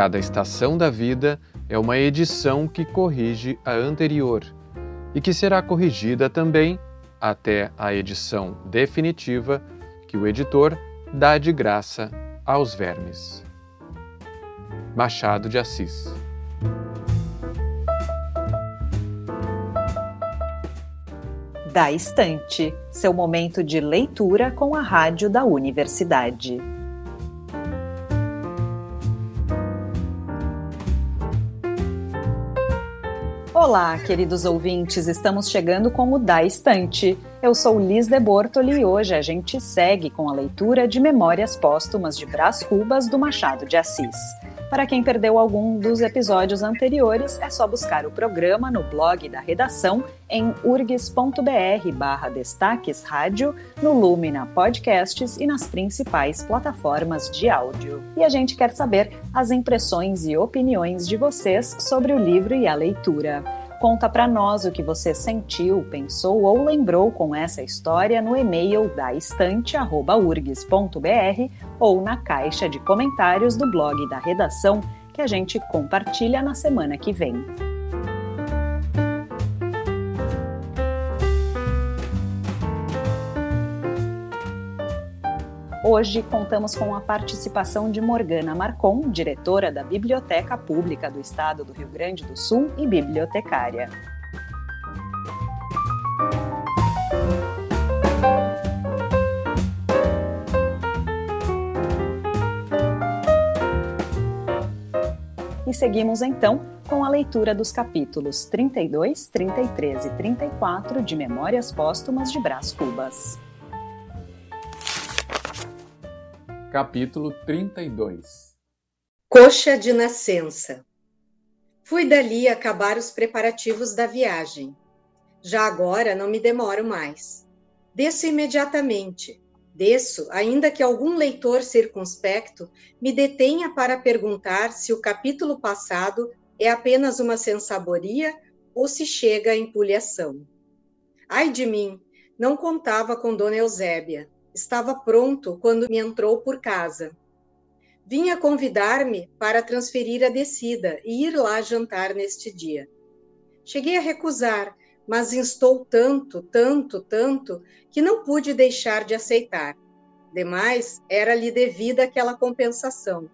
cada estação da vida é uma edição que corrige a anterior e que será corrigida também até a edição definitiva que o editor dá de graça aos vermes. Machado de Assis Da Estante, seu momento de leitura com a rádio da universidade. Olá, queridos ouvintes, estamos chegando com o Da Estante. Eu sou Liz de Bortoli e hoje a gente segue com a leitura de Memórias Póstumas de Brás Cubas do Machado de Assis. Para quem perdeu algum dos episódios anteriores, é só buscar o programa no blog da redação em urgs.br barra destaques rádio, no Lumina Podcasts e nas principais plataformas de áudio. E a gente quer saber as impressões e opiniões de vocês sobre o livro e a leitura. Conta para nós o que você sentiu, pensou ou lembrou com essa história no e-mail da estante@urgs.br ou na caixa de comentários do blog da redação que a gente compartilha na semana que vem. Hoje contamos com a participação de Morgana Marcon, diretora da Biblioteca Pública do Estado do Rio Grande do Sul e bibliotecária. E seguimos então com a leitura dos capítulos 32, 33 e 34 de Memórias Póstumas de Brás Cubas. Capítulo 32 Coxa de Nascença Fui dali acabar os preparativos da viagem. Já agora não me demoro mais. Desço imediatamente. Desço, ainda que algum leitor circunspecto me detenha para perguntar se o capítulo passado é apenas uma sensaboria ou se chega à empulhação. Ai de mim, não contava com Dona Eusébia Estava pronto quando me entrou por casa. Vinha convidar-me para transferir a descida e ir lá jantar neste dia. Cheguei a recusar, mas instou tanto, tanto, tanto, que não pude deixar de aceitar. Demais, era-lhe devida aquela compensação.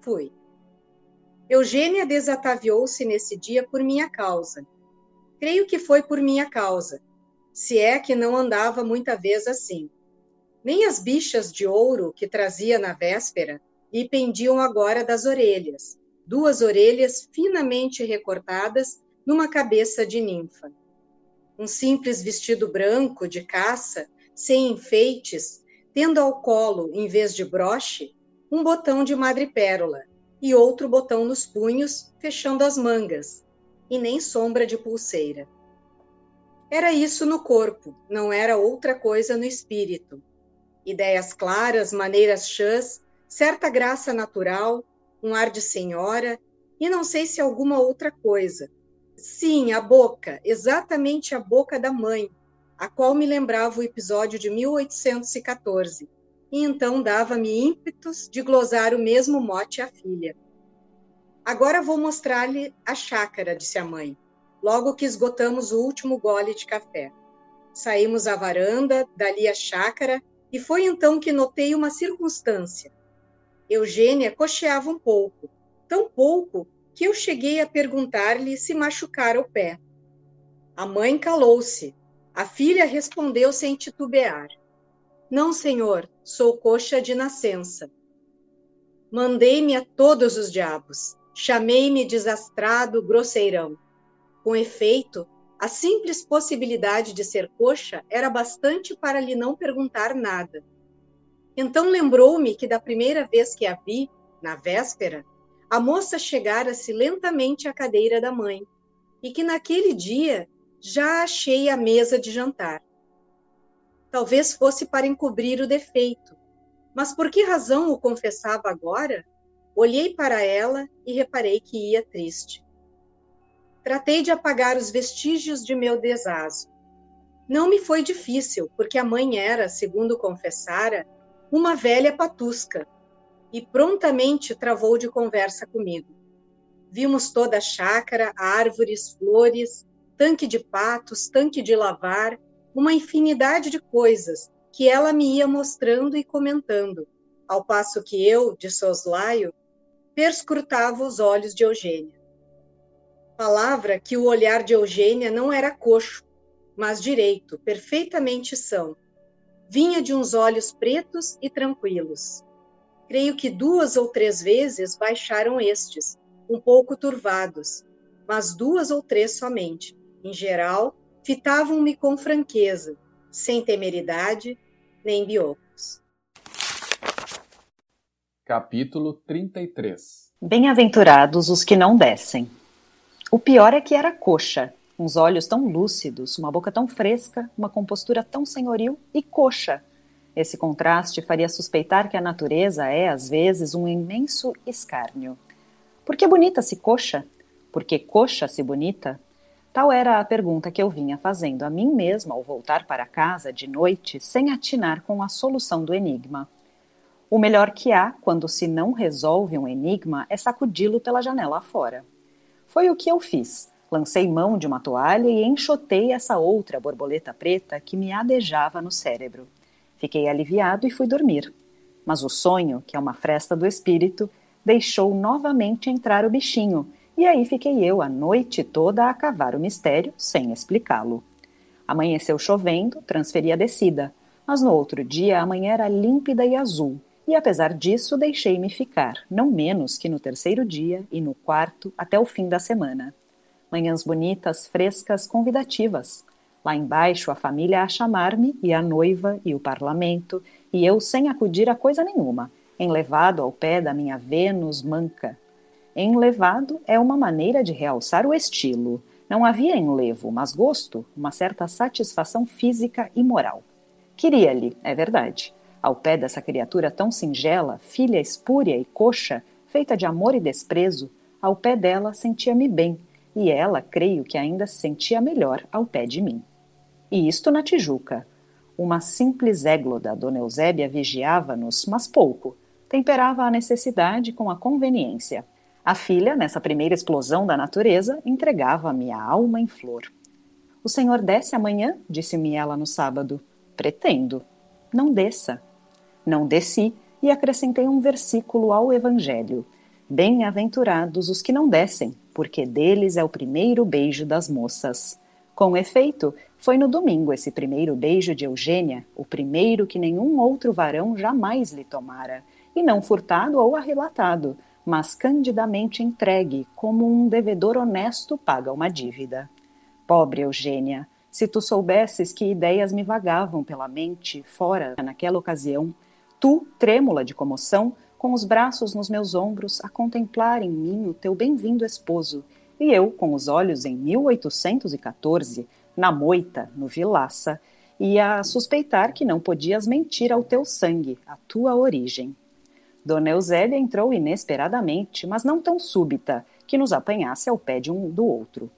Fui. Eugênia desataviou-se nesse dia por minha causa. Creio que foi por minha causa, se é que não andava muita vez assim. Nem as bichas de ouro que trazia na véspera lhe pendiam agora das orelhas, duas orelhas finamente recortadas numa cabeça de ninfa. Um simples vestido branco de caça, sem enfeites, tendo ao colo, em vez de broche, um botão de madrepérola e outro botão nos punhos, fechando as mangas, e nem sombra de pulseira. Era isso no corpo, não era outra coisa no espírito ideias claras, maneiras chãs, certa graça natural, um ar de senhora e não sei se alguma outra coisa. Sim, a boca, exatamente a boca da mãe, a qual me lembrava o episódio de 1814, e então dava-me ímpetos de glosar o mesmo mote à filha. Agora vou mostrar-lhe a chácara, disse a mãe, logo que esgotamos o último gole de café. Saímos à varanda, dali a chácara, e foi então que notei uma circunstância. Eugênia cocheava um pouco, tão pouco que eu cheguei a perguntar-lhe se machucara o pé. A mãe calou-se. A filha respondeu sem titubear: Não, senhor, sou coxa de nascença. Mandei-me a todos os diabos. Chamei-me desastrado, grosseirão. Com efeito, a simples possibilidade de ser coxa era bastante para lhe não perguntar nada. Então lembrou-me que da primeira vez que a vi, na véspera, a moça chegara-se lentamente à cadeira da mãe e que naquele dia já achei a mesa de jantar. Talvez fosse para encobrir o defeito, mas por que razão o confessava agora? Olhei para ela e reparei que ia triste. Tratei de apagar os vestígios de meu desazo. Não me foi difícil, porque a mãe era, segundo confessara, uma velha patusca, e prontamente travou de conversa comigo. Vimos toda a chácara, árvores, flores, tanque de patos, tanque de lavar, uma infinidade de coisas que ela me ia mostrando e comentando, ao passo que eu, de soslaio, perscrutava os olhos de Eugênia. Palavra que o olhar de Eugênia não era coxo, mas direito, perfeitamente são. Vinha de uns olhos pretos e tranquilos. Creio que duas ou três vezes baixaram estes, um pouco turvados, mas duas ou três somente. Em geral, fitavam-me com franqueza, sem temeridade nem biocos. Capítulo 33 Bem-aventurados os que não descem. O pior é que era coxa, uns olhos tão lúcidos, uma boca tão fresca, uma compostura tão senhoril e coxa. Esse contraste faria suspeitar que a natureza é, às vezes, um imenso escárnio. Por que bonita se coxa? Por que coxa se bonita? Tal era a pergunta que eu vinha fazendo a mim mesma ao voltar para casa de noite, sem atinar com a solução do enigma. O melhor que há quando se não resolve um enigma é sacudi-lo pela janela afora. Foi o que eu fiz. Lancei mão de uma toalha e enxotei essa outra borboleta preta que me adejava no cérebro. Fiquei aliviado e fui dormir. Mas o sonho, que é uma fresta do espírito, deixou novamente entrar o bichinho e aí fiquei eu a noite toda a cavar o mistério, sem explicá-lo. Amanheceu chovendo, transferi a descida, mas no outro dia a manhã era límpida e azul, e apesar disso deixei-me ficar, não menos que no terceiro dia e no quarto até o fim da semana. Manhãs bonitas, frescas, convidativas. Lá embaixo a família a chamar-me, e a noiva, e o parlamento, e eu sem acudir a coisa nenhuma, enlevado ao pé da minha Vênus manca, Enlevado é uma maneira de realçar o estilo. Não havia enlevo, mas gosto, uma certa satisfação física e moral. Queria-lhe, é verdade. Ao pé dessa criatura tão singela, filha espúria e coxa, feita de amor e desprezo, ao pé dela sentia-me bem, e ela, creio que ainda se sentia melhor ao pé de mim. E isto na Tijuca. Uma simples égloda, Dona Eusébia vigiava-nos, mas pouco. Temperava a necessidade com a conveniência. A filha, nessa primeira explosão da natureza, entregava-me a alma em flor. O senhor desce amanhã? disse-me ela no sábado. Pretendo. Não desça. Não desci e acrescentei um versículo ao Evangelho. Bem-aventurados os que não descem, porque deles é o primeiro beijo das moças. Com efeito, foi no domingo esse primeiro beijo de Eugênia, o primeiro que nenhum outro varão jamais lhe tomara, e não furtado ou arrelatado, mas candidamente entregue, como um devedor honesto paga uma dívida. Pobre Eugênia, se tu soubesses que ideias me vagavam pela mente fora naquela ocasião, tu, trêmula de comoção, com os braços nos meus ombros, a contemplar em mim o teu bem-vindo esposo, e eu, com os olhos em 1814, na moita, no Vilaça, ia suspeitar que não podias mentir ao teu sangue, à tua origem. Dona Eusébia entrou inesperadamente, mas não tão súbita, que nos apanhasse ao pé de um do outro.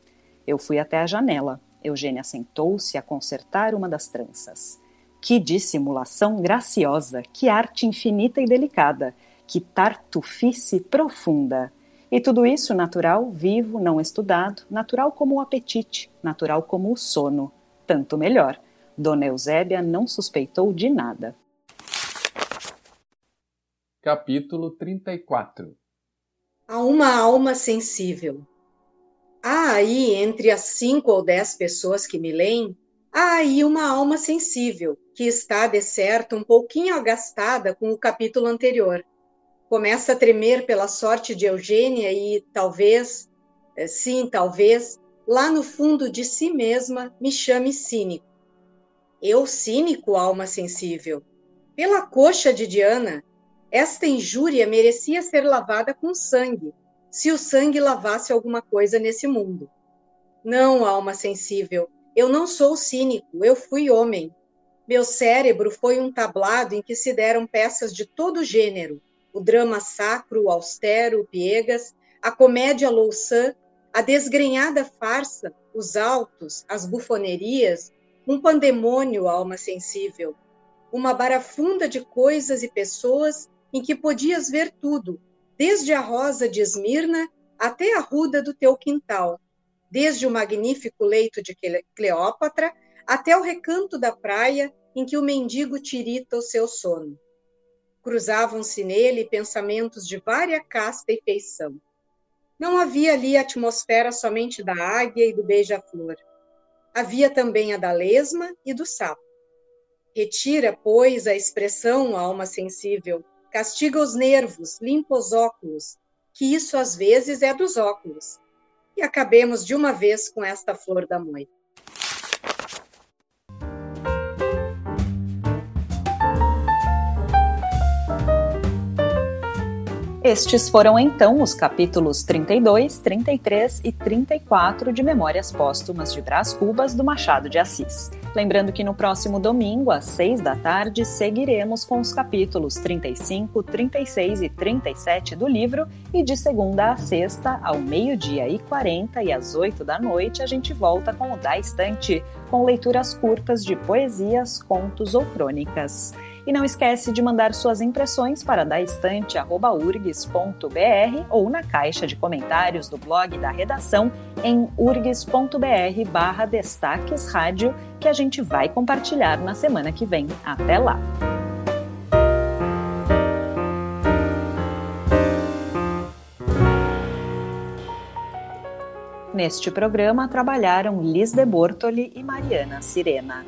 Eu fui até a janela. Eugênia sentou-se a consertar uma das tranças. Que dissimulação graciosa, que arte infinita e delicada, que tartufice profunda. E tudo isso natural, vivo, não estudado, natural como o apetite, natural como o sono. Tanto melhor. Dona Eusébia não suspeitou de nada. Capítulo 34 Há uma alma sensível. Há aí, entre as cinco ou dez pessoas que me leem, há aí uma alma sensível, que está, de certo, um pouquinho agastada com o capítulo anterior. Começa a tremer pela sorte de Eugênia e, talvez, eh, sim, talvez, lá no fundo de si mesma, me chame cínico. Eu, cínico, alma sensível? Pela coxa de Diana, esta injúria merecia ser lavada com sangue, se o sangue lavasse alguma coisa nesse mundo. Não, alma sensível, eu não sou cínico, eu fui homem. Meu cérebro foi um tablado em que se deram peças de todo gênero: o drama sacro, austero, piegas, a comédia louçã, a desgrenhada farsa, os altos, as bufonerias, um pandemônio, alma sensível, uma barafunda de coisas e pessoas em que podias ver tudo, desde a rosa de Esmirna até a ruda do teu quintal, desde o magnífico leito de Cleópatra até o recanto da praia em que o mendigo tirita o seu sono. Cruzavam-se nele pensamentos de vária casta e feição. Não havia ali a atmosfera somente da águia e do beija-flor. Havia também a da lesma e do sapo. Retira, pois, a expressão alma sensível, castiga os nervos, limpa os óculos, que isso às vezes é dos óculos. E acabemos de uma vez com esta flor da moita. Estes foram então os capítulos 32, 33 e 34 de Memórias Póstumas de Brás Cubas do Machado de Assis. Lembrando que no próximo domingo, às 6 da tarde, seguiremos com os capítulos 35, 36 e 37 do livro, e de segunda a sexta, ao meio-dia e 40 e às 8 da noite, a gente volta com o Da Estante, com leituras curtas de poesias, contos ou crônicas. E não esquece de mandar suas impressões para daestante.urgs.br ou na caixa de comentários do blog da redação em urgs.br barra destaques rádio, que a gente vai compartilhar na semana que vem. Até lá! Neste programa trabalharam Liz de Bortoli e Mariana Sirena.